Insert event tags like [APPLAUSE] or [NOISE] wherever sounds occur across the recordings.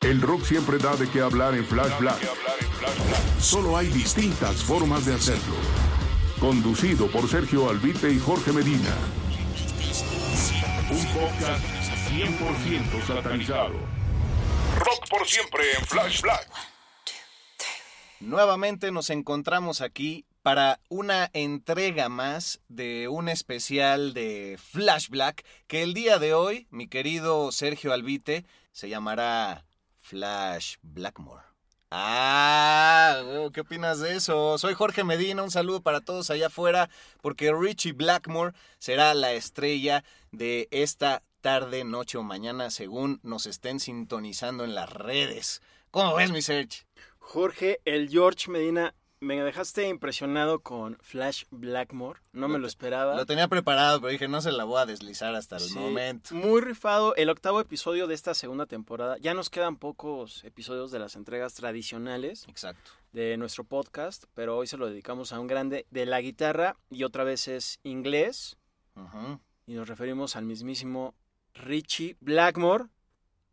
El rock siempre da de qué hablar en Flash Black. Solo hay distintas formas de hacerlo. Conducido por Sergio Albite y Jorge Medina. Un podcast 100% satanizado. Rock por siempre en Flash Black. Nuevamente nos encontramos aquí para una entrega más de un especial de Flash Black que el día de hoy, mi querido Sergio Albite, se llamará Flash Blackmore. Ah, ¿qué opinas de eso? Soy Jorge Medina, un saludo para todos allá afuera, porque Richie Blackmore será la estrella de esta tarde, noche o mañana, según nos estén sintonizando en las redes. ¿Cómo ves, mi Serge? Jorge, el George Medina, me dejaste impresionado con Flash Blackmore. No me lo esperaba. Lo tenía preparado, pero dije, no se la voy a deslizar hasta el Sí, momento. Muy rifado. El octavo episodio de esta segunda temporada. Ya nos quedan pocos episodios de las entregas tradicionales Exacto. de nuestro podcast, pero hoy se lo dedicamos a un grande de la guitarra y otra vez es inglés. Ujú. Y nos referimos al mismísimo Richie Blackmore,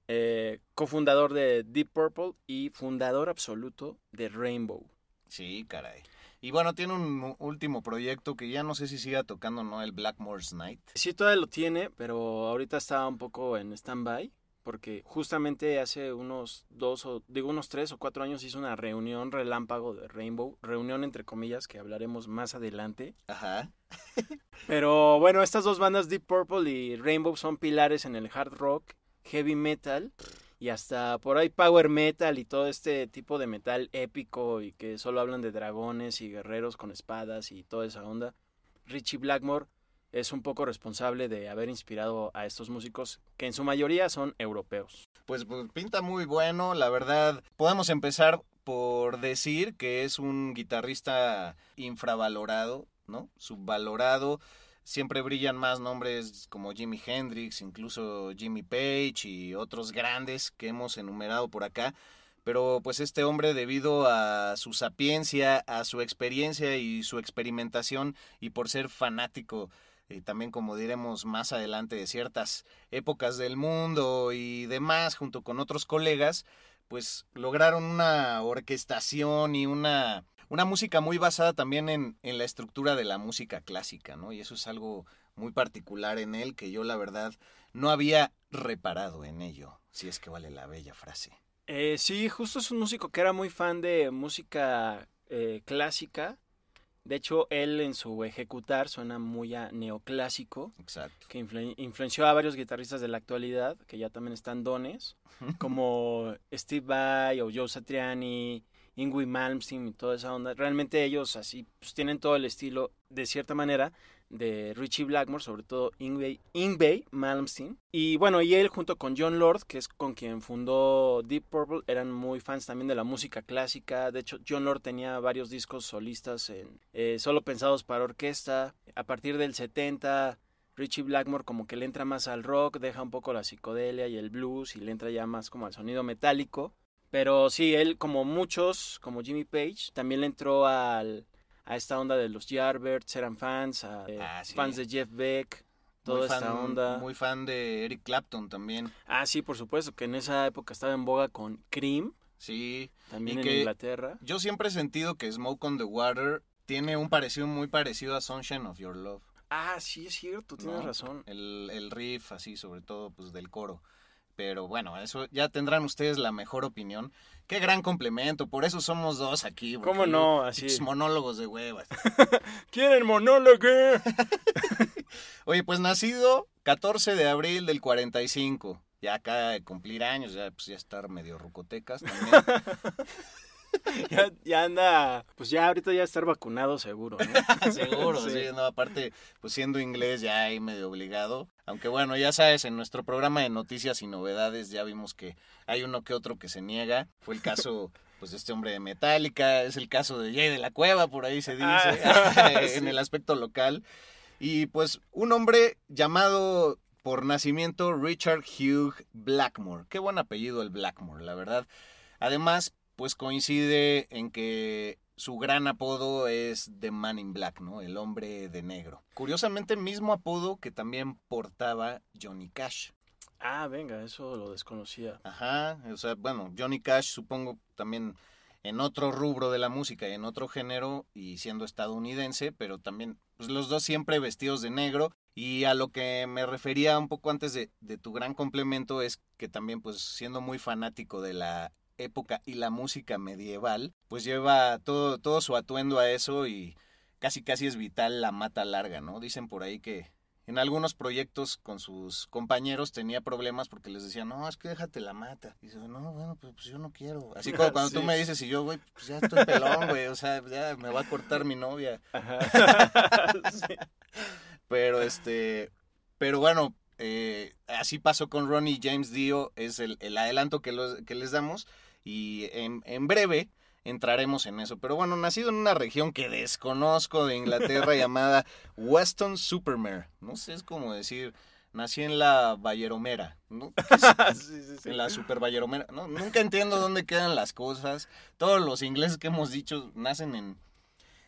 eh, cofundador de Deep Purple y fundador absoluto de Rainbow. Sí, caray. Y bueno, tiene un último proyecto que ya no sé si siga tocando, ¿no? El Blackmore's Night. Sí, todavía lo tiene, pero ahorita está un poco en stand-by, porque justamente hace unos dos o, digo, unos tres o cuatro años hizo una reunión relámpago de Rainbow, reunión entre comillas que hablaremos más adelante. Ajá. [LAUGHS] Pero bueno, estas dos bandas, Deep Purple y Rainbow, son pilares en el hard rock, heavy metal y hasta por ahí power metal y todo este tipo de metal épico y que solo hablan de dragones y guerreros con espadas y toda esa onda. Richie Blackmore es un poco responsable de haber inspirado a estos músicos que en su mayoría son europeos. Pues, pues, pinta muy bueno, la verdad. Podemos empezar por decir que es un guitarrista infravalorado, ¿no? Subvalorado. Siempre brillan más nombres como Jimi Hendrix, incluso Jimmy Page y otros grandes que hemos enumerado por acá. Pero pues este hombre debido a su sapiencia, a su experiencia y su experimentación y por ser fanático y también como diremos más adelante de ciertas épocas del mundo y demás junto con otros colegas, pues lograron una orquestación y una, una música muy basada también en, en la estructura de la música clásica, ¿no? Y eso es algo muy particular en él que yo la verdad no había reparado en ello, si es que vale la bella frase. Eh, sí, justo es un músico que era muy fan de música eh, clásica. De hecho, él en su ejecutar suena muy a neoclásico, Exacto. que influ- influenció a varios guitarristas de la actualidad, que ya también están dones, [LAUGHS] como Steve Vai o Joe Satriani, Ingui Malmsteen y toda esa onda. Realmente ellos así pues, tienen todo el estilo, de cierta manera, de Richie Blackmore, sobre todo Ingve, Malmsteen. Y bueno, y él junto con John Lord, que es con quien fundó Deep Purple, eran muy fans también de la música clásica. De hecho, John Lord tenía varios discos solistas en, eh, solo pensados para orquesta. A partir del 70, Richie Blackmore como que le entra más al rock, deja un poco la psicodelia y el blues y le entra ya más como al sonido metálico. Pero sí, él como muchos, como Jimmy Page, también le entró al, a esta onda de los Yardbirds, eran fans, a, eh, Ah, sí. fans de Jeff Beck, toda muy esta onda. Muy fan de Eric Clapton también. Ah, sí, por supuesto, que en esa época estaba en boga con Cream, Sí. también Y en que- Inglaterra. Yo siempre he sentido que Smoke on the Water tiene un parecido muy parecido a Sunshine of Your Love. Ah, sí, es cierto, tienes ¿no? razón. El, el riff así, sobre todo, pues del coro. Pero bueno, eso ya tendrán ustedes la mejor opinión. Qué gran complemento, por eso somos dos aquí. ¿Cómo no? Así. monólogos de huevas. [LAUGHS] ¿Quieren monólogo? [LAUGHS] Oye, pues nacido 14 de abril del 45. Ya acaba de cumplir años, ya pues ya estar medio rucotecas también. [LAUGHS] ya, ya anda, pues ya ahorita ya estar vacunado seguro, ¿no? Seguro, Sí. sí. no, aparte, pues siendo inglés ya ahí medio obligado. Aunque bueno, ya sabes, en nuestro programa de noticias y novedades ya vimos que hay uno que otro que se niega. Fue el caso, [LAUGHS] pues, de este hombre de Metallica, es el caso de Jay de la Cueva, por ahí se dice, Ah, [LAUGHS] [LAUGHS] en sí. el aspecto local. Y pues, un hombre llamado por nacimiento Richard Hugh Blackmore. Qué buen apellido el Blackmore, la verdad. Además, pues coincide en que su gran apodo es The Man in Black, ¿no? El hombre de negro. Curiosamente, mismo apodo que también portaba Johnny Cash. Ah, venga, eso lo desconocía. Ajá, o sea, bueno, Johnny Cash supongo también en otro rubro de la música, en otro género y siendo estadounidense, pero también pues los dos siempre vestidos de negro y a lo que me refería un poco antes de, de tu gran complemento es que también pues siendo muy fanático de la época y la música medieval, pues lleva todo, todo su atuendo a eso y casi casi es vital la mata larga, ¿no? Dicen por ahí que en algunos proyectos con sus compañeros tenía problemas porque les decían, no, es que déjate la mata. Y dice, no, bueno, pues, pues yo no quiero. Así como [LAUGHS] cuando tú me dices y yo, güey, pues ya estoy pelón, güey, o sea, ya me va a cortar mi novia. Ajá. [LAUGHS] Sí. Pero este, pero bueno, eh, así pasó con Ronnie James Dio, es el, el adelanto que, los, que les damos y en, en breve entraremos en eso. Pero bueno, nacido en una región que desconozco de Inglaterra [LAUGHS] llamada Weston Supermare, no sé, es como decir, nací en la Valleromera, ¿no? [LAUGHS] ¿Qué es? Sí, sí, sí. En la super Valleromera, no, nunca entiendo dónde quedan las cosas. Todos los ingleses que hemos dicho nacen en,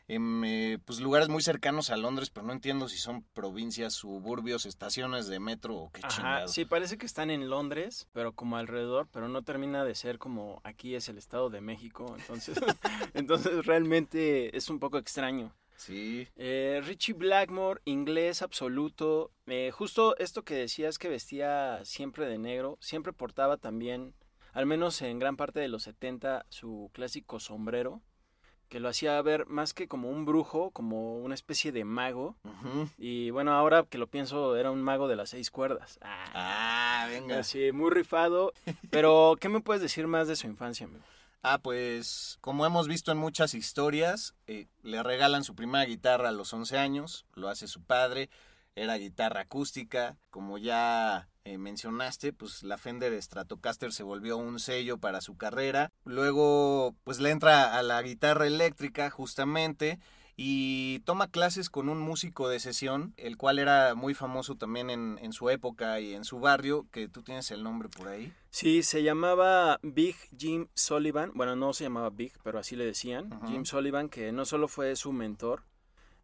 en eh, pues lugares muy cercanos a Londres, pero no entiendo si son provincias, suburbios, estaciones de metro o qué Ajá, chingado. sí, parece que están en Londres, pero como alrededor, pero no termina de ser como aquí es el Estado de México, entonces, [LAUGHS] entonces realmente es un poco extraño. Sí. Eh, Richie Blackmore, inglés absoluto, eh, justo esto que decías que vestía siempre de negro, siempre portaba también, al menos en gran parte de los 70, su clásico sombrero, que lo hacía ver más que como un brujo, como una especie de mago. Y bueno, ahora que lo pienso, era un mago de las seis cuerdas. Ah, Ah, venga. Así, muy rifado. Pero, ¿qué me puedes decir más de su infancia, amigo? Ah, pues como hemos visto en muchas historias, eh, le regalan su primera guitarra a los 11 años, lo hace su padre, era guitarra acústica, como ya eh, mencionaste, pues la Fender Stratocaster se volvió un sello para su carrera, luego pues le entra a la guitarra eléctrica justamente y toma clases con un músico de sesión, el cual era muy famoso también en, en su época y en su barrio, que tú tienes el nombre por ahí. Sí, se llamaba Big Jim Sullivan. Bueno, no se llamaba Big, pero así le decían. Jim Sullivan, que no solo fue su mentor,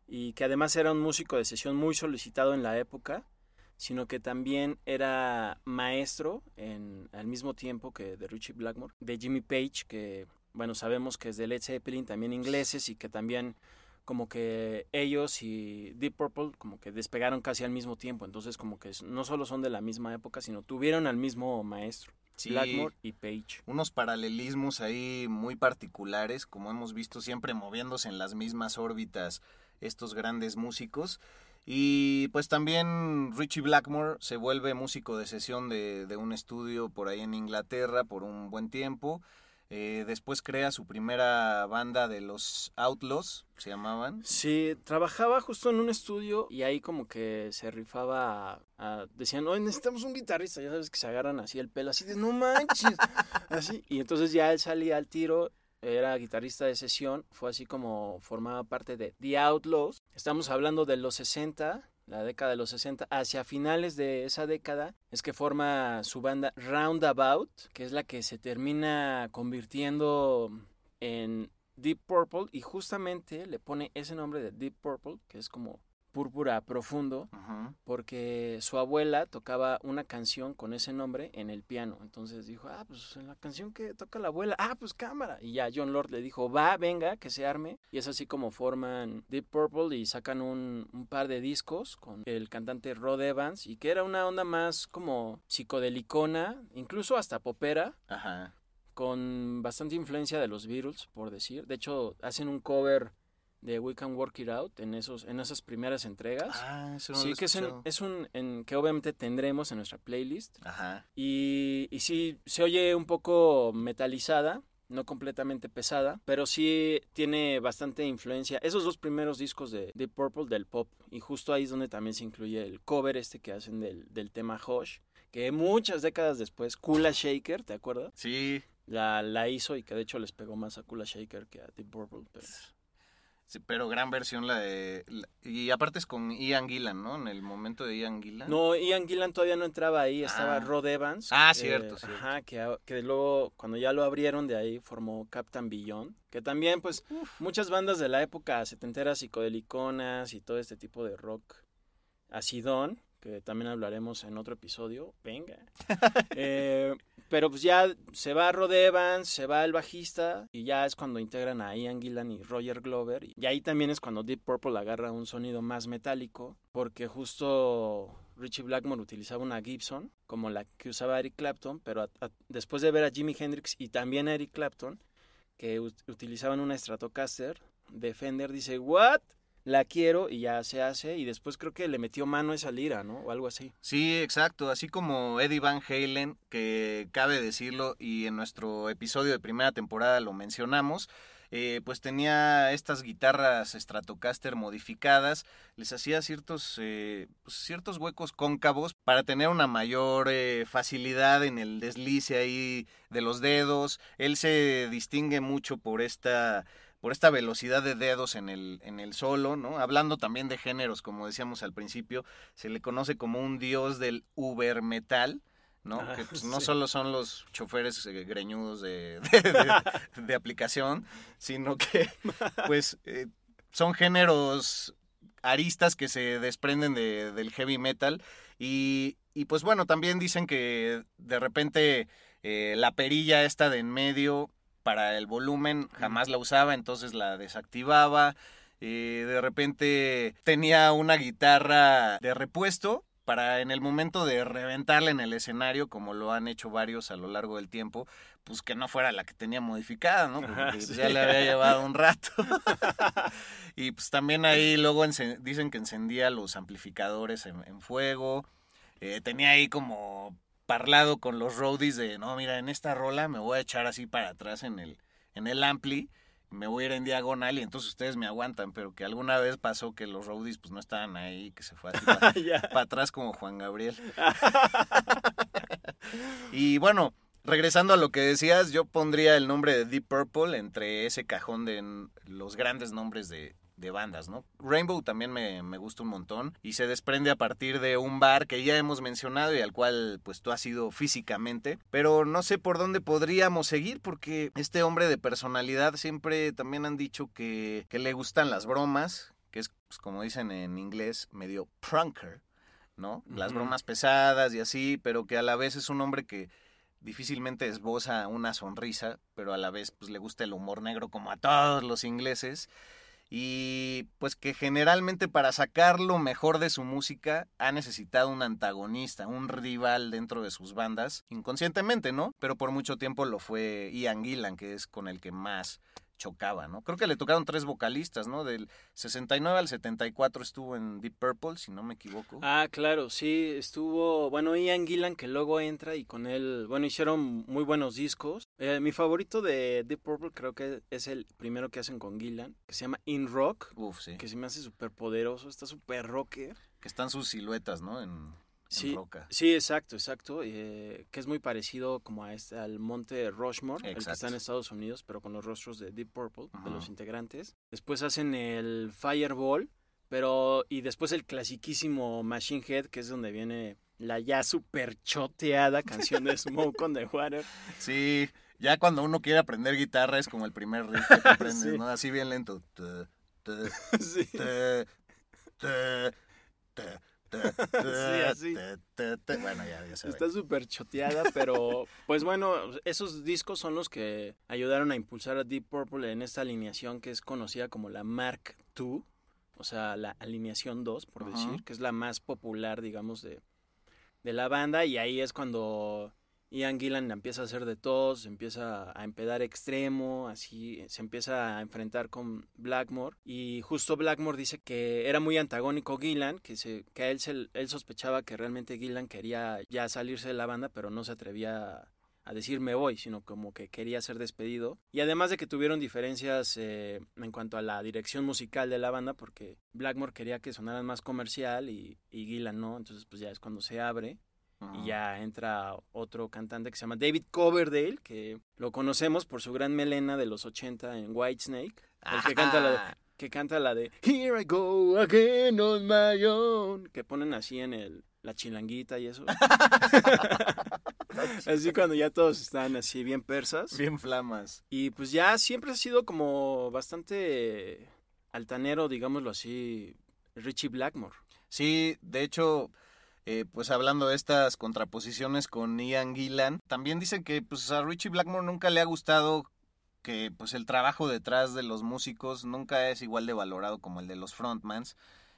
y que además era un músico de sesión muy solicitado en la época, sino que también era maestro en, al mismo tiempo que de Richie Blackmore, de Jimmy Page, que, bueno, sabemos que es de Led Zeppelin, también ingleses, y que también como que ellos y Deep Purple como que despegaron casi al mismo tiempo, entonces como que no solo son de la misma época, sino tuvieron al mismo maestro, Sí. Blackmore y Page. unos paralelismos ahí muy particulares, como hemos visto siempre moviéndose en las mismas órbitas estos grandes músicos. Y pues también Richie Blackmore se vuelve músico de sesión de, de un estudio por ahí en Inglaterra por un buen tiempo. Eh, después crea su primera banda de los Outlaws, se llamaban. Sí, trabajaba justo en un estudio y ahí como que se rifaba, a- a- decían, oye, necesitamos un guitarrista, ya sabes que se agarran así el pelo, así de, no manches, [LAUGHS] así. Y entonces ya él salía al tiro, era guitarrista de sesión, fue así como formaba parte de The Outlaws. Estamos hablando de los 60, la década de los 60, hacia finales de esa década es que forma su banda Roundabout, que es la que se termina convirtiendo en Deep Purple y justamente le pone ese nombre de Deep Purple, que es como Púrpura Profundo, porque su abuela tocaba una canción con ese nombre en el piano. Entonces dijo, ah, pues en la canción que toca la abuela, ah, pues cámara. Y ya John Lord le dijo, va, venga, que se arme. Y es así como forman Deep Purple y sacan un, un par de discos con el cantante Rod Evans y que era una onda más como psicodelicona, incluso hasta popera Ajá. con bastante influencia de los Beatles, por decir. De hecho, hacen un cover de We Can Work It Out en esos en esas primeras entregas. Ah, eso no lo sí, he que es, escuchado. es un en, que obviamente tendremos en nuestra playlist. Ajá. Y, y sí, se oye un poco metalizada, no completamente pesada, pero sí tiene bastante influencia. Esos dos primeros discos de Deep Purple del pop, y justo ahí es donde también se incluye el cover este que hacen del, del tema Hush, que muchas décadas después, Kula Shaker, ¿te acuerdas? Sí, La, la hizo y que de hecho les pegó más a Kula Shaker que a Deep Purple. Pero... sí, pero gran versión la de... la- y aparte es con Ian Gillan, ¿no? En el momento de Ian Gillan. No, Ian Gillan todavía no entraba ahí, estaba Ah. Rod Evans. Ah, eh, cierto, cierto. Ajá, que, que luego, cuando ya lo abrieron de ahí, formó Captain Beyond, que también, pues, muchas bandas de la época setenteras, psicodeliconas y todo este tipo de rock acidón, que también hablaremos en otro episodio, venga. [LAUGHS] Eh, pero pues ya se va Rod Evans, se va el bajista y ya es cuando integran a Ian Gillan y Roger Glover. Y ahí también es cuando Deep Purple agarra un sonido más metálico, porque justo Richie Blackmore utilizaba una Gibson, como la que usaba Eric Clapton, pero a- después de ver a Jimi Hendrix y también a Eric Clapton, que ut- utilizaban una Stratocaster, Defender dice, ¿what? La quiero y ya se hace. Y después creo que le metió mano esa lira, ¿no? O algo así. Sí, exacto. Así como Eddie Van Halen, que cabe decirlo, y en nuestro episodio de primera temporada lo mencionamos, eh, pues tenía estas guitarras Stratocaster modificadas, les hacía ciertos, eh, pues, ciertos huecos cóncavos para tener una mayor eh, facilidad en el deslice ahí de los dedos. Él se distingue mucho por esta por esta velocidad de dedos en el, en el solo, ¿no? Hablando también de géneros, como decíamos al principio, se le conoce como un dios del uber metal, ¿no? Ah, que pues, [LAUGHS] no sí. solo son los choferes eh, greñudos de, [LAUGHS] de- de- de aplicación, sino [LAUGHS] que pues eh, son géneros aristas que se desprenden de- del heavy metal y, y, pues bueno, también dicen que de repente eh, la perilla esta de en medio para el volumen jamás la usaba, entonces la desactivaba. Eh, de repente tenía una guitarra de repuesto para en el momento de reventarla en el escenario, como lo han hecho varios a lo largo del tiempo, pues que no fuera la que tenía modificada, ¿no? Porque pues, sí. ya le había llevado un rato. [LAUGHS] y pues también ahí luego dicen que encendía los amplificadores en, en fuego. Eh, tenía ahí como parlado con los roadies de, no, mira, en esta rola me voy a echar así para atrás en el, en el ampli, me voy a ir en diagonal y entonces ustedes me aguantan, pero que alguna vez pasó que los roadies pues no estaban ahí, que se fue así para, [LAUGHS] atrás como Juan Gabriel. [LAUGHS] y bueno, regresando a lo que decías, yo pondría el nombre de Deep Purple entre ese cajón de los grandes nombres de, de bandas, ¿no? Rainbow también me, me gusta un montón y se desprende a partir de un bar que ya hemos mencionado y al cual pues tú has ido físicamente, pero no sé por dónde podríamos seguir porque este hombre de personalidad siempre también han dicho que, que le gustan las bromas, que es pues, como dicen en inglés medio prunker, ¿no? Las bromas pesadas y así, pero que a la vez es un hombre que difícilmente esboza una sonrisa, pero a la vez pues le gusta el humor negro como a todos los ingleses y pues que generalmente para sacar lo mejor de su música ha necesitado un antagonista, un rival dentro de sus bandas, inconscientemente, ¿no? Pero por mucho tiempo lo fue Ian Gillan, que es con el que más chocaba, ¿no? Creo que le tocaron tres vocalistas, ¿no? Del 69 al 74 estuvo en Deep Purple, si no me equivoco. Ah, claro, sí, estuvo, bueno, Ian Gillan que luego entra y con él, bueno, hicieron muy buenos discos. Eh, mi favorito de Deep Purple creo que es el primero que hacen con Gillan, que se llama In Rock, Uf, sí. que se me hace súper poderoso, está súper rocker. Que están sus siluetas, ¿no? En, en Sí, roca. sí, exacto, exacto, eh, que es muy parecido como a este, al monte Rushmore, el que está en Estados Unidos, pero con los rostros de Deep Purple, de los integrantes. Después hacen el Fireball, pero, y después el clasiquísimo Machine Head, que es donde viene la ya súper choteada canción de Smoke on the Water. Sí, ya cuando uno quiere aprender guitarra es como el primer riff que [LAUGHS] aprendes, Sí. ¿no? Así bien lento. [LAUGHS] Sí. Sí, así. [LAUGHS] Bueno, ya, ya se. Está súper choteada, pero pues bueno, esos discos son los que ayudaron a impulsar a Deep Purple en esta alineación que es conocida como la Mark II, o sea, la alineación 2, por decir, que es la más popular, digamos, de, de la banda, y ahí es cuando Ian Gillan empieza a hacer de todo, se empieza a empedar extremo, así se empieza a enfrentar con Blackmore y justo Blackmore dice que era muy antagónico Gillan, que, se, que él, se- él sospechaba que realmente Gillan quería ya salirse de la banda, pero no se atrevía a, a decir me voy, sino como que quería ser despedido. Y además de que tuvieron diferencias eh, en cuanto a la dirección musical de la banda, porque Blackmore quería que sonaran más comercial y, y Gillan no, entonces pues ya es cuando se abre Ajá. y ya entra otro cantante que se llama David Coverdale, que lo conocemos por su gran melena de los 80 en Whitesnake, el que canta la de, que canta la de Here I go again on my own, que ponen así en el la chilanguita y eso. [LAUGHS] así cuando ya todos están así bien persas. Bien flamas. Y pues ya siempre ha sido como bastante altanero, digámoslo así, Richie Blackmore. Sí, de hecho, eh, pues hablando de estas contraposiciones con Ian Gillan, también dicen que pues a Richie Blackmore nunca le ha gustado que pues el trabajo detrás de los músicos nunca es igual de valorado como el de los frontmans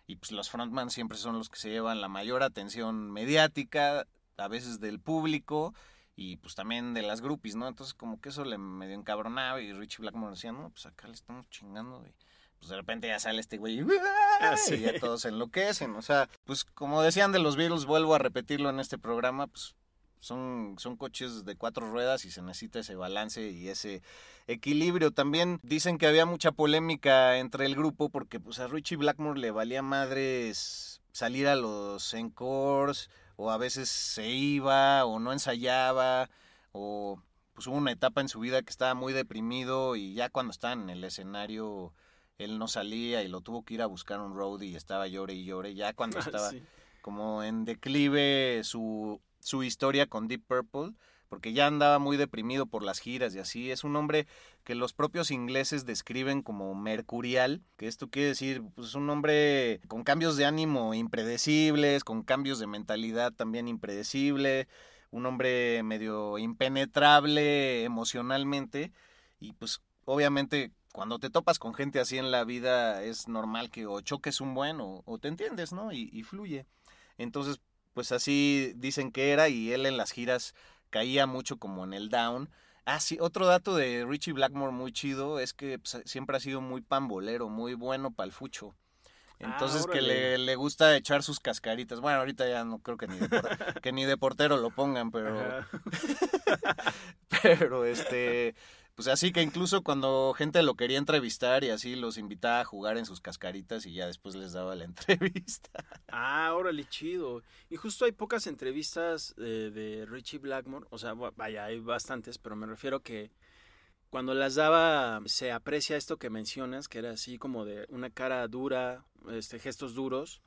y pues los frontmans siempre son los que se llevan la mayor atención mediática, a veces del público y pues también de las groupies, ¿no? Entonces como que eso le medio encabronaba y Richie Blackmore decía, no, pues acá le estamos chingando y pues de repente ya sale este güey y, y ya todos se enloquecen. O sea, pues como decían de los Beatles, vuelvo a repetirlo en este programa, pues son, son coches de cuatro ruedas y se necesita ese balance y ese equilibrio. También dicen que había mucha polémica entre el grupo porque pues a Richie Blackmore le valía madres salir a los encores o a veces se iba o no ensayaba o pues hubo una etapa en su vida que estaba muy deprimido y ya cuando estaba en el escenario él no salía y lo tuvo que ir a buscar un roadie y estaba llore y llore. Ya cuando [LAUGHS] estaba Sí. como en declive su, su historia con Deep Purple, porque ya andaba muy deprimido por las giras y así. Es un hombre que los propios ingleses describen como mercurial, que esto quiere decir, pues un hombre con cambios de ánimo impredecibles, con cambios de mentalidad también impredecible, un hombre medio impenetrable emocionalmente y pues obviamente cuando te topas con gente así en la vida es normal que o choques un buen o, o te entiendes, ¿no? Y, y fluye. Entonces, pues así dicen que era y él en las giras caía mucho como en el down. Ah, sí, otro dato de Richie Blackmore muy chido es que pues, siempre ha sido muy pambolero, muy bueno para el fucho. Ah, Entonces que le, le gusta echar sus cascaritas. Bueno, ahorita ya no creo que ni de, por- que ni de portero lo pongan, pero [LAUGHS] pero este pues así que incluso cuando gente lo quería entrevistar y así los invitaba a jugar en sus cascaritas y ya después les daba la [LAUGHS] entrevista. Ah, órale, chido. Y justo hay pocas entrevistas de, de Richie Blackmore, o sea, vaya, hay bastantes, pero me refiero que cuando las daba se aprecia esto que mencionas, que era así como de una cara dura, este, gestos duros,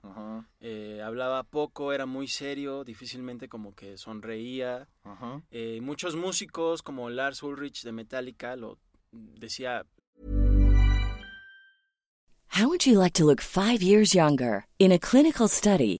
eh, hablaba poco, era muy serio, difícilmente como que sonreía. Eh, muchos músicos como Lars Ulrich de Metallica lo decía, How would you like to look five years younger? In a clinical study,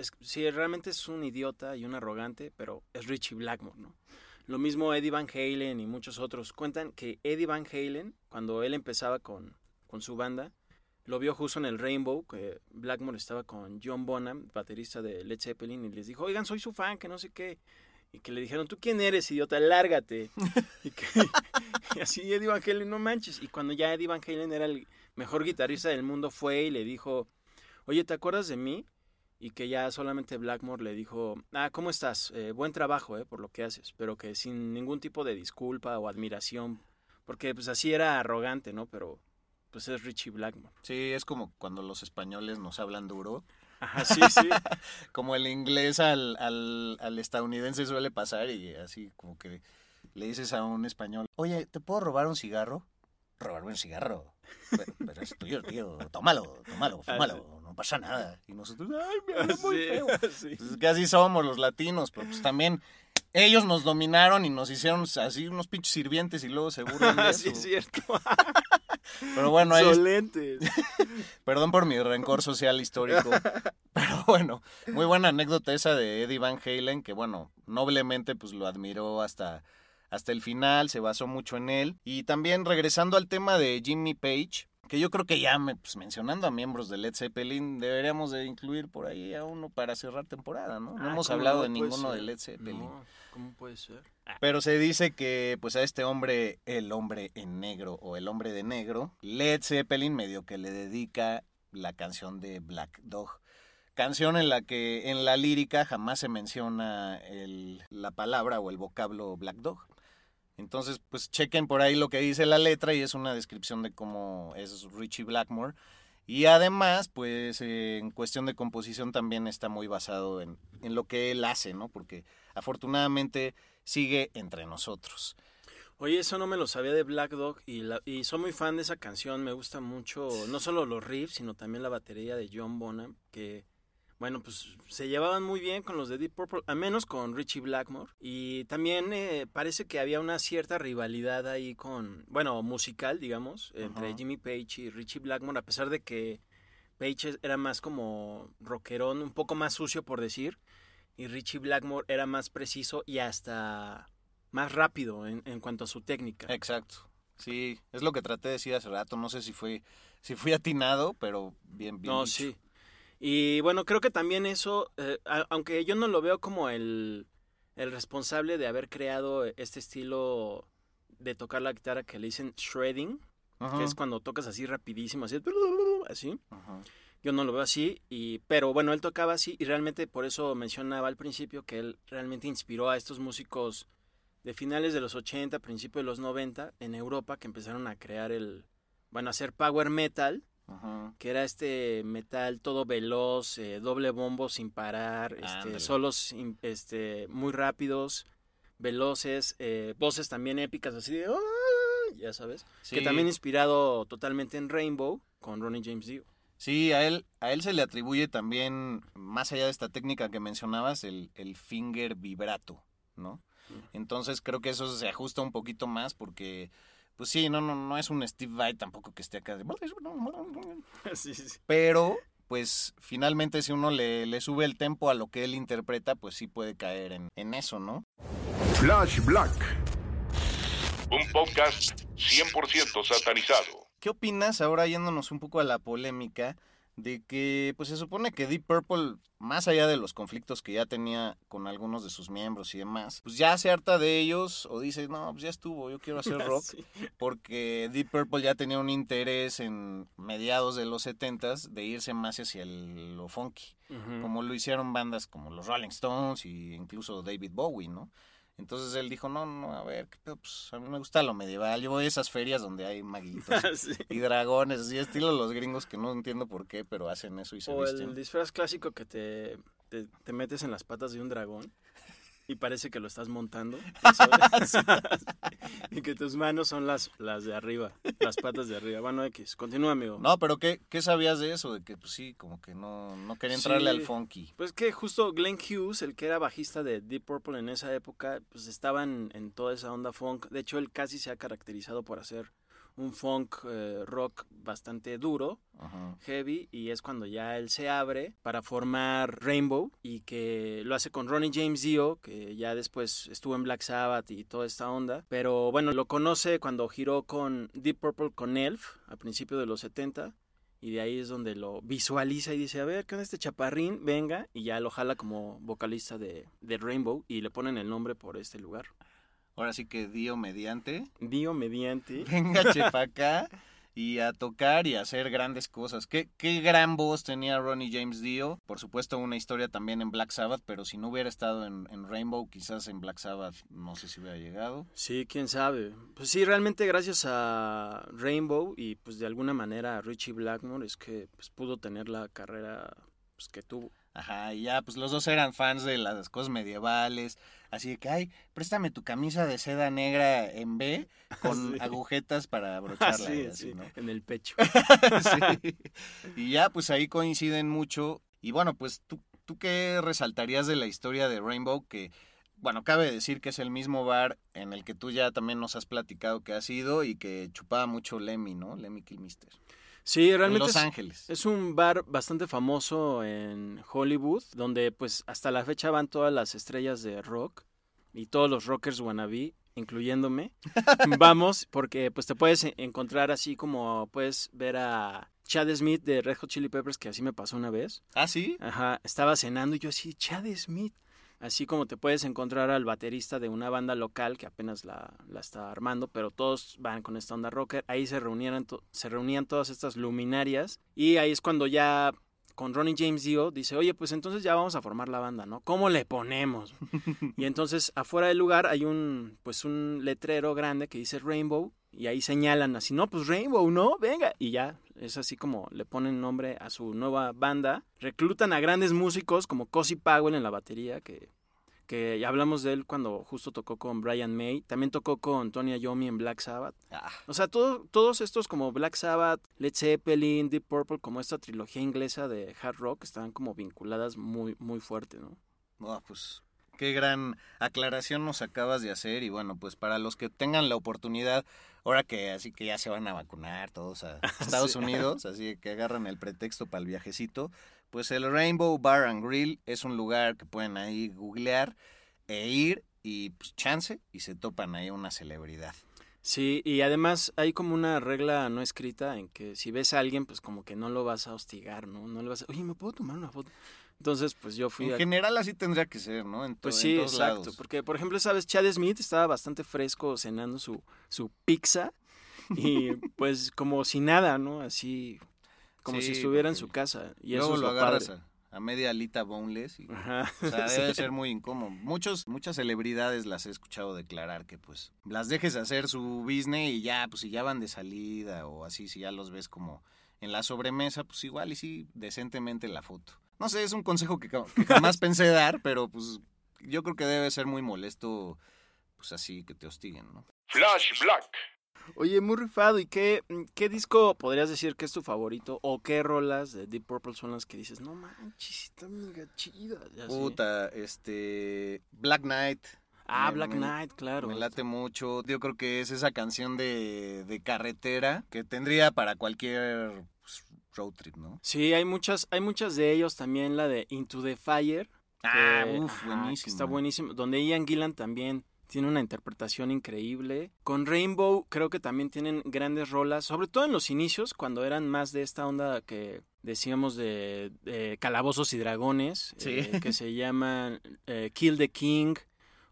Es, sí, realmente es un idiota y un arrogante, pero es Richie Blackmore, ¿no? Lo mismo Eddie Van Halen y muchos otros. Cuentan que Eddie Van Halen, cuando él empezaba con, con su banda, lo vio justo en el Rainbow, que Blackmore estaba con John Bonham, baterista de Led Zeppelin, y les dijo, oigan, soy su fan, que no sé qué. Y que le dijeron, ¿tú quién eres, idiota? Lárgate. [LAUGHS] y, que, y así Eddie Van Halen, no manches. Y cuando ya Eddie Van Halen era el mejor guitarrista del mundo, fue y le dijo, oye, ¿te acuerdas de mí? Y que ya solamente Blackmore le dijo, ah, ¿cómo estás? Eh, buen trabajo, eh, por lo que haces. Pero que sin ningún tipo de disculpa o admiración. Porque pues así era arrogante, ¿no? Pero pues es Richie Blackmore. Sí, es como cuando los españoles nos hablan duro. Ajá, sí, sí. [LAUGHS] como el inglés al, al, al, estadounidense suele pasar y así como que le dices a un español, oye, ¿te puedo robar un cigarro? Robarme un cigarro. Pero, pero es tuyo, tío. Tómalo, tómalo, [LAUGHS] fúmalo. No pasa nada. Y nosotros, ay, me habla muy Sí, feo. [LAUGHS] sí. Pues es que así somos los latinos, pero pues también ellos nos dominaron y nos hicieron así unos pinches sirvientes y luego se burlan de [LAUGHS] sí, es cierto. [LAUGHS] Pero bueno, ahí, Insolentes. Perdón por mi rencor social histórico. Pero bueno, muy buena anécdota esa de Eddie Van Halen, que bueno, noblemente pues lo admiró hasta, hasta el final, se basó mucho en él. Y también regresando al tema de Jimmy Page, que yo creo que ya me, pues, mencionando a miembros de Led Zeppelin, deberíamos de incluir por ahí a uno para cerrar temporada, ¿no? No Ah, hemos ¿cómo hablado no? de ninguno ser. de Led Zeppelin. No, ¿cómo puede ser? Pero se dice que pues a este hombre, el hombre en negro o el hombre de negro, Led Zeppelin medio que le dedica la canción de Black Dog. Canción en la que en la lírica jamás se menciona el- la palabra o el vocablo Black Dog. Entonces, pues chequen por ahí lo que dice la letra y es una descripción de cómo es Richie Blackmore. Y además, pues eh, en cuestión de composición también está muy basado en, en lo que él hace, ¿no? Porque afortunadamente sigue entre nosotros. Oye, eso no me lo sabía de Black Dog y, la- y soy muy fan de esa canción. Me gusta mucho, no solo los riffs, sino también la batería de John Bonham, que, bueno, pues se llevaban muy bien con los de Deep Purple, a menos con Richie Blackmore. Y también eh, parece que había una cierta rivalidad ahí con, bueno, musical, digamos, entre. Jimmy Page y Richie Blackmore, a pesar de que Page era más como rockerón, un poco más sucio, por decir. Y Richie Blackmore era más preciso y hasta más rápido en, en cuanto a su técnica. Exacto. Sí, es lo que traté de decir hace rato. No sé si fue, si fui atinado, pero bien, bien. no, dicho. sí. Y bueno, creo que también eso, eh, aunque yo no lo veo como el, el responsable de haber creado este estilo de tocar la guitarra que le dicen shredding, Ajá, que es cuando tocas así rapidísimo, así, así. ajá. Yo no lo veo así, y, pero bueno, él tocaba así y realmente por eso mencionaba al principio que él realmente inspiró a estos músicos de finales de los 80, principios de los 90 en Europa que empezaron a crear el, bueno, a hacer power metal, Ajá. que era este metal todo veloz, eh, doble bombo sin parar, este, solos in- este, muy rápidos, veloces, eh, voces también épicas así de... "Ah", Ya sabes. Que también inspirado totalmente en Rainbow con Ronnie James Dio. Sí, a él, a él se le atribuye también, más allá de esta técnica que mencionabas, el, el finger vibrato, ¿no? Entonces creo que eso se ajusta un poquito más porque, pues sí, no, no, no es un Steve Vai tampoco que esté acá de... [LAUGHS] sí, sí, sí. Pero, pues finalmente si uno le, le sube el tempo a lo que él interpreta, pues sí puede caer en, en eso, ¿no? Flash Black. Un podcast 100% satanizado. ¿Qué opinas, ahora yéndonos un poco a la polémica, de que pues se supone que Deep Purple, más allá de los conflictos que ya tenía con algunos de sus miembros y demás, pues ya se harta de ellos o dice, no, pues ya estuvo, yo quiero hacer [LAUGHS] rock, Sí. porque Deep Purple ya tenía un interés en mediados de los 70s de irse más hacia el, lo funky, como lo hicieron bandas como los Rolling Stones y incluso David Bowie, ¿no? Entonces él dijo, no, no, a ver, ¿qué pedo? pues a mí me gusta lo medieval, yo voy a esas ferias donde hay maguitos [LAUGHS] Sí. y dragones, así estilo los gringos que no entiendo por qué, pero hacen eso y se O visten. el disfraz clásico que te, te, te metes en las patas de un dragón y parece que lo estás montando. [LAUGHS] [LAUGHS] y que tus manos son las, las de arriba, las patas de arriba. Bueno, X, continúa, amigo. No, pero ¿qué, ¿qué sabías de eso? De que pues sí, como que no, no quería entrarle Sí. al funky. Pues que justo Glenn Hughes, el que era bajista de Deep Purple en esa época, pues estaban en toda esa onda funk. De hecho, él casi se ha caracterizado por hacer un funk eh, rock bastante duro, Ajá. heavy, y es cuando ya él se abre para formar Rainbow y que lo hace con Ronnie James Dio, que ya después estuvo en Black Sabbath y toda esta onda. Pero bueno, lo conoce cuando giró con Deep Purple con Elf a principios de los 70. Y de ahí es donde lo visualiza y dice, a ver, ¿qué onda este chaparrín? Venga, y ya lo jala como vocalista de, de Rainbow y le ponen el nombre por este lugar. Ahora sí que Dio mediante. Dio mediante. [LAUGHS] Venga, chepa acá y a tocar y a hacer grandes cosas. ¿Qué, qué gran voz tenía Ronnie James Dio. Por supuesto, una historia también en Black Sabbath, pero si no hubiera estado en, en Rainbow, quizás en Black Sabbath no sé si hubiera llegado. Sí, quién sabe. Pues sí, realmente gracias a Rainbow y pues de alguna manera a Richie Blackmore es que pues, pudo tener la carrera pues, que tuvo. Ajá, y ya, pues los dos eran fans de las cosas medievales. Así de que, ay, préstame tu camisa de seda negra en B [LAUGHS] con Sí. agujetas para [LAUGHS] abrocharla. sí, y así, en el pecho. [LAUGHS] Sí. Y ya, pues ahí coinciden mucho. Y bueno, pues tú, ¿tú qué resaltarías de la historia de Rainbow? Que, bueno, cabe decir que es el mismo bar en el que tú ya también nos has platicado que has ido y que chupaba mucho Lemmy, ¿no? Lemmy Kilmister. Sí, En realmente Los es, Ángeles. es un bar bastante famoso en Hollywood, donde pues hasta la fecha van todas las estrellas de rock y todos los rockers wannabe, incluyéndome. [LAUGHS] Vamos, porque pues te puedes e- encontrar así como puedes ver a Chad Smith de Red Hot Chili Peppers, que así me pasó una vez. ¿Ah, sí? Ajá, estaba cenando y yo así, Chad Smith. Así como te puedes encontrar al baterista de una banda local que apenas la, la está armando, pero todos van con esta onda rocker. Ahí se reunían, se reunían todas estas luminarias y ahí es cuando ya con Ronnie James Dio dice, oye, pues entonces ya vamos a formar la banda, ¿no? ¿Cómo le ponemos? [LAUGHS] y entonces afuera del lugar hay un, pues un letrero grande que dice Rainbow y ahí señalan así, no, pues Rainbow, ¿no? Venga. Y ya, es así como le ponen nombre a su nueva banda. Reclutan a grandes músicos como Cozy Powell en la batería, que, que ya hablamos de él cuando justo tocó con Brian May. También tocó con Tony Iommi en Black Sabbath. Ah, O sea, todo- todos estos como Black Sabbath, Led Zeppelin, Deep Purple, como esta trilogía inglesa de hard rock, están como vinculadas muy, muy fuerte, ¿no? no, pues qué gran aclaración nos acabas de hacer. Y bueno, pues para los que tengan la oportunidad, ahora que así que ya se van a vacunar todos a [LAUGHS] Estados Sí. Unidos, así que agarran el pretexto para el viajecito, pues el Rainbow Bar and Grill es un lugar que pueden ahí googlear e ir y pues chance y se topan ahí una celebridad. Sí, y además hay como una regla no escrita en que si ves a alguien, pues como que no lo vas a hostigar, ¿no? No le vas a, oye, ¿me puedo tomar una foto? Entonces, pues yo fui En a... general así tendría que ser, ¿no? En, Pues en sí, todos exacto. lados. Porque, por ejemplo, sabes, Chad Smith estaba bastante fresco cenando su, su pizza y [LAUGHS] pues como si nada, ¿no? Así como Sí, si estuviera en su casa. Y Luego eso es lo lo, agarras padre. a, a media alita boneless y Ajá. O sea, [LAUGHS] Sí. debe ser muy incómodo. Muchos, muchas celebridades las he escuchado declarar que pues las dejes hacer su business y ya, pues si ya van de salida o así, si ya los ves como en la sobremesa, pues igual y sí, decentemente la foto. No sé, es un consejo que, jamás pensé dar, pero pues yo creo que debe ser muy molesto, pues así, que te hostiguen, ¿no? Flash Black. Oye, muy rifado. ¿Y qué, qué disco podrías decir que es tu favorito? ¿O qué rolas de Deep Purple son las que dices, no manches, está mega chida? y así? Puta, este, Black Knight. Ah, me- Black me- Knight, claro. Me late mucho. Yo creo que es esa canción de, de carretera que tendría para cualquier road trip, ¿no? Sí, hay muchas, hay muchas de ellos. También la de Into the Fire. Ah, que- uf, que buenísimo. Está buenísimo. Donde Ian Gillan también tiene una interpretación increíble. Con Rainbow creo que también tienen grandes rolas, sobre todo en los inicios, cuando eran más de esta onda que decíamos de, de Calabozos y Dragones, Sí. eh, que se llaman eh, Kill the King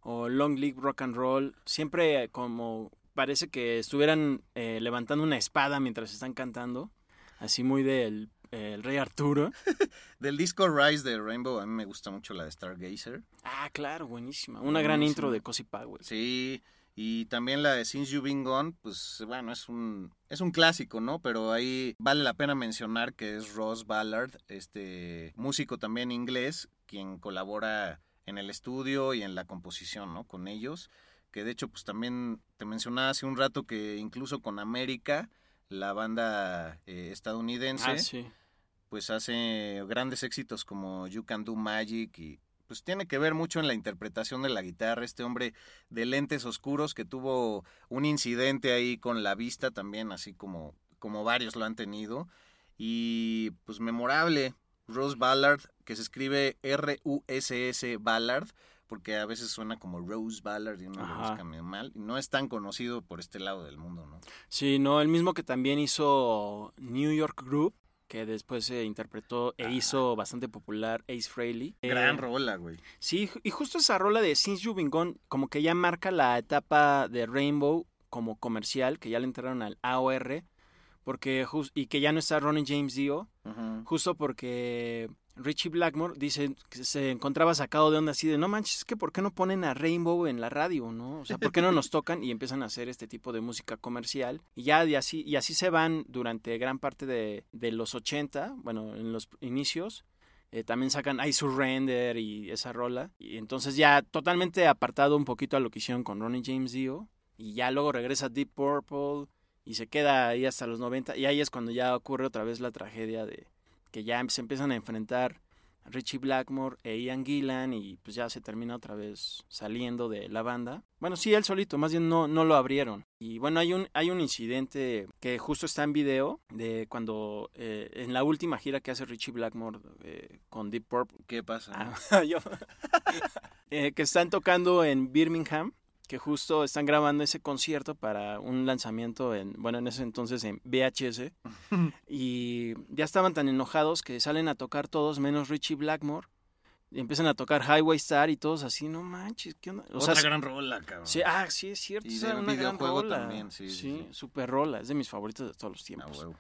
o Long Live Rock and Roll, siempre como parece que estuvieran eh, levantando una espada mientras están cantando, así muy del el Rey Arturo. [LAUGHS] Del disco Rise de Rainbow, a mí me gusta mucho la de Stargazer. Ah, claro, buenísima. Una gran intro de Cozy Powell. Sí, y también la de Since You've Been Gone, pues bueno, es un, es un clásico, ¿no? Pero ahí vale la pena mencionar que es Ross Ballard, este músico también inglés, quien colabora en el estudio y en la composición, ¿no? Con ellos, que de hecho, pues también te mencionaba hace un rato que incluso con América, la banda eh, estadounidense, Ah, sí. pues hace grandes éxitos como You Can Do Magic y pues tiene que ver mucho en la interpretación de la guitarra, este hombre de lentes oscuros que tuvo un incidente ahí con la vista también, así como, como varios lo han tenido, y pues memorable, Rose Ballard, que se escribe R-U-S-S Ballard, porque a veces suena como Rose Ballard y uno lo Ajá. busca medio mal, y no es tan conocido por este lado del mundo, ¿no? Sí, no, el mismo que también hizo New York Group, que después se interpretó e hizo bastante popular Ace Frehley. Eh, Gran rola, güey. Sí, y justo esa rola de Since You've Been Gone, como que ya marca la etapa de Rainbow como comercial, que ya le entraron al AOR, porque jus- y que ya no está Ronnie James Dio, justo porque Richie Blackmore dice que se encontraba sacado de onda así de no manches, es que ¿por qué no ponen a Rainbow en la radio, no? O sea, ¿por qué no nos [LAUGHS] tocan y empiezan a hacer este tipo de música comercial? Y ya y así, y así se van durante gran parte de, de los 80, bueno, en los inicios. Eh, también sacan I Surrender y esa rola. Y entonces ya totalmente apartado un poquito a lo que hicieron con Ronnie James Dio. Y ya luego regresa Deep Purple y se queda ahí hasta los 90. Y ahí es cuando ya ocurre otra vez la tragedia de que ya se empiezan a enfrentar Richie Blackmore e Ian Gillan y pues ya se termina otra vez saliendo de la banda. Bueno, sí, él solito, más bien no, no lo abrieron. Y bueno, hay un, hay un incidente que justo está en video de cuando eh, en la última gira que hace Richie Blackmore eh, con Deep Purple. ¿Qué pasa? Ah, [LAUGHS] yo- [LAUGHS] eh, que están tocando en Birmingham, que justo están grabando ese concierto para un lanzamiento en, bueno, en ese entonces en VHS. [LAUGHS] y ya estaban tan enojados que salen a tocar todos menos Richie Blackmore. Y empiezan a tocar Highway Star y todos así, no manches, ¿qué onda? O Otra sea, gran rola, cabrón. sí, ah, sí, es cierto, Y del una gran rola. también, sí, sí, sí. super rola, es de mis favoritos de todos los Ah, tiempos. huevo.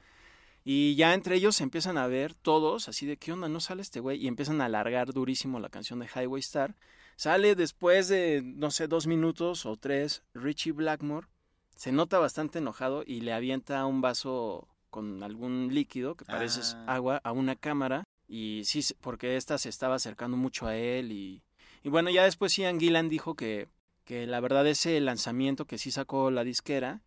Y ya entre ellos se empiezan a ver todos, así de qué onda, no sale este güey. Y empiezan a alargar durísimo la canción de Highway Star. Sale después de, no sé, dos minutos o tres, Richie Blackmore. Se nota bastante enojado y le avienta un vaso con algún líquido, que parece Ah. agua, a una cámara. Y sí, porque esta se estaba acercando mucho a él. Y, y bueno, ya después Ian Gillan dijo que, que la verdad ese lanzamiento que sí sacó la disquera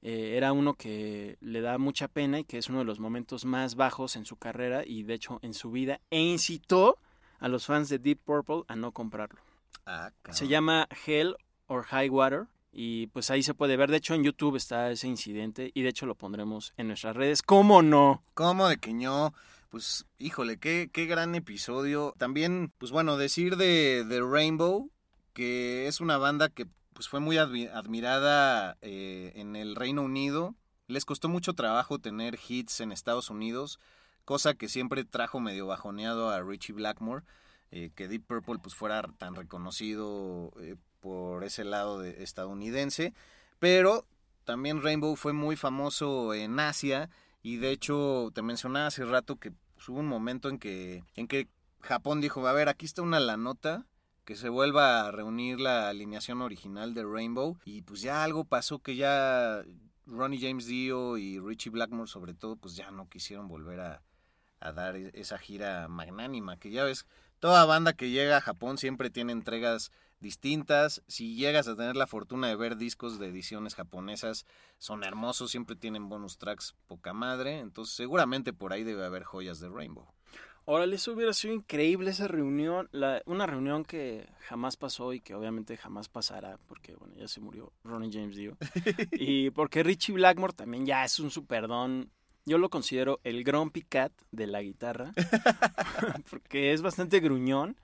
eh, era uno que le da mucha pena y que es uno de los momentos más bajos en su carrera y de hecho en su vida e incitó a los fans de Deep Purple a no comprarlo. Ah. Se llama Hell or High Water y pues ahí se puede ver, de hecho en YouTube está ese incidente y de hecho lo pondremos en nuestras redes, ¿cómo no? ¿Cómo de que no? Pues, híjole, qué, qué gran episodio. También, pues bueno, decir de, de Rainbow, que es una banda que pues fue muy admi- admirada eh, en el Reino Unido. Les costó mucho trabajo tener hits en Estados Unidos, cosa que siempre trajo medio bajoneado a Richie Blackmore, eh, que Deep Purple pues fuera tan reconocido eh, por ese lado de- estadounidense. Pero también Rainbow fue muy famoso en Asia y de hecho te mencionaba hace rato que pues, hubo un momento en que, en que Japón dijo, a ver, aquí está una la nota, que se vuelva a reunir la alineación original de Rainbow y pues ya algo pasó que ya Ronnie James Dio y Richie Blackmore sobre todo pues ya no quisieron volver a, a dar e- esa gira magnánima que ya ves, toda banda que llega a Japón siempre tiene entregas distintas. Si llegas a tener la fortuna de ver discos de ediciones japonesas, son hermosos, siempre tienen bonus tracks poca madre. Entonces, seguramente por ahí debe haber joyas de Rainbow. Órale, eso hubiera sido increíble esa reunión, la- una reunión que jamás pasó y que obviamente jamás pasará, porque bueno, ya se murió Ronnie James Dio. [LAUGHS] y porque Richie Blackmore también ya es un superdón. Yo lo considero el Grumpy Cat de la guitarra, [LAUGHS] [LAUGHS] porque es bastante gruñón.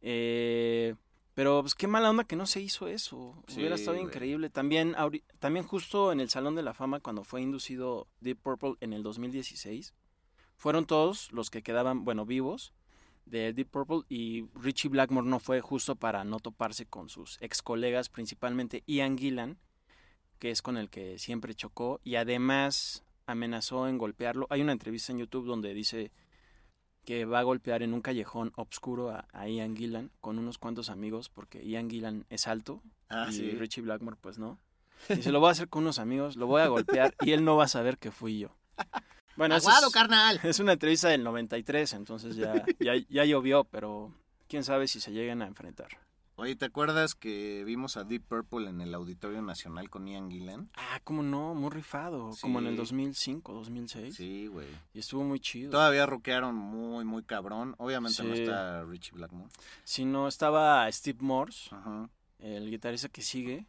eh, pero pues qué mala onda que no se hizo eso. Sí, Hubiera estado increíble. También, también justo en el Salón de la Fama, cuando fue inducido Deep Purple en el 2016, fueron todos los que quedaban, bueno, vivos de Deep Purple y Richie Blackmore no fue justo para no toparse con sus ex colegas, principalmente Ian Gillan, que es con el que siempre chocó y además amenazó en golpearlo. Hay una entrevista en YouTube donde dice que va a golpear en un callejón obscuro a, a Ian Gillan con unos cuantos amigos porque Ian Gillan es alto Ah, y sí. Richie Blackmore pues no. [LAUGHS] Y se lo voy a hacer con unos amigos, lo voy a golpear y él no va a saber que fui yo. [LAUGHS] Bueno, Aguado, es, carnal. [LAUGHS] es una entrevista del 93, entonces ya, ya, ya llovió, pero quién sabe si se lleguen a enfrentar. Oye, ¿te acuerdas que vimos a Deep Purple en el Auditorio Nacional con Ian Gillan? Ah, cómo no, muy rifado, como en el Sí. 2005, 2006. Sí, güey. Y estuvo muy chido. Todavía rockearon muy, muy cabrón. Obviamente no Sí. está Richie Blackmore. Si no, estaba Steve Morse, Ajá. el guitarrista que sigue,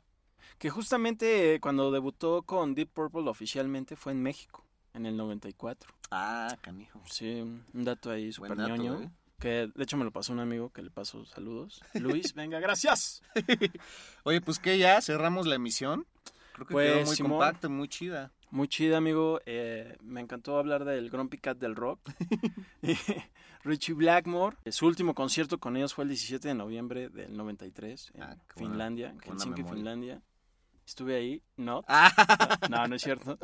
que justamente eh, cuando debutó con Deep Purple oficialmente fue en México, en el 94. Ah, canijo. Sí, un dato ahí súper ñoño. ¿eh? Que de hecho me lo pasó un amigo que le pasó saludos. Luis, venga, gracias. [LAUGHS] Oye, pues que ya cerramos la emisión. Creo que quedó Pues, muy Simón. compacta, muy chida. Muy chida, amigo. Eh, me encantó hablar del Grumpy Cat del rock. Y [LAUGHS] Richie Blackmore. eh, Su último concierto con ellos fue el 17 de noviembre del 93 en Ah, Finlandia, buena Helsinki. Finlandia. Estuve ahí, no, Ah, no, no es cierto.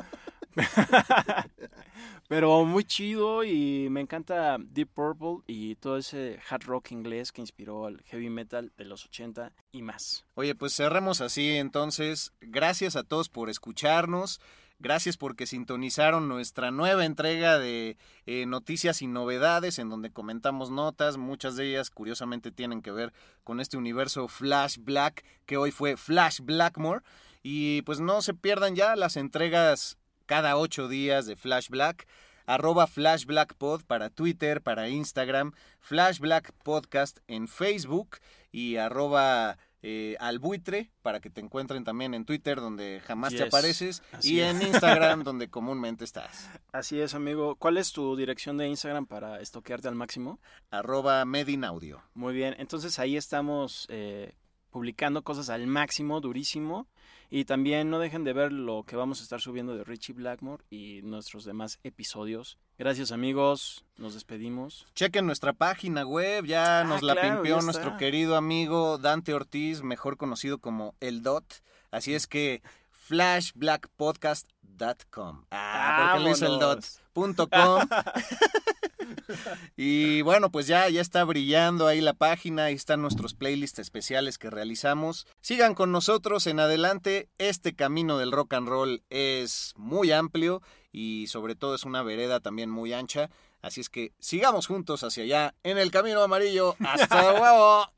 [LAUGHS] Pero muy chido y me encanta Deep Purple y todo ese hard rock inglés que inspiró al heavy metal de los 80 y más. Oye, pues cerremos así entonces. Gracias a todos por escucharnos. Gracias porque sintonizaron nuestra nueva entrega de eh, noticias y novedades en donde comentamos notas. Muchas de ellas curiosamente tienen que ver con este universo Flash Black que hoy fue Flash Blackmore. Y pues no se pierdan ya las entregas cada ocho días de Flash Black. Arroba Flash Black Pod para Twitter, para Instagram, Flash Black Podcast en Facebook y arroba eh, albuitre para que te encuentren también en Twitter donde jamás te apareces así y es. en Instagram [LAUGHS] donde comúnmente estás. Así es, amigo. ¿Cuál es tu dirección de Instagram para estoquearte al máximo? Arroba Medinaudio. Muy bien, entonces ahí estamos eh, publicando cosas al máximo, durísimo. Y también no dejen de ver lo que vamos a estar subiendo de Richie Blackmore y nuestros demás episodios. Gracias amigos, nos despedimos. Chequen nuestra página web, ya Ah, nos la claro, pimpeó nuestro querido amigo Dante Ortiz, mejor conocido como El Dot. Así es que flashblackpodcast.com. Ah, porque lo hizo el Dot. Punto com. [LAUGHS] y bueno, pues ya, ya está brillando ahí la página, ahí están nuestros playlists especiales que realizamos. Sigan con nosotros en adelante, este camino del rock and roll es muy amplio y sobre todo es una vereda también muy ancha. Así es que sigamos juntos hacia allá en el camino amarillo. ¡Hasta [LAUGHS] luego!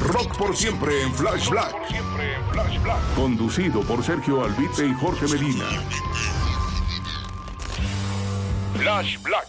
Rock por siempre en Flash Black. Conducido por Sergio Albite y Jorge Medina. Flash Black.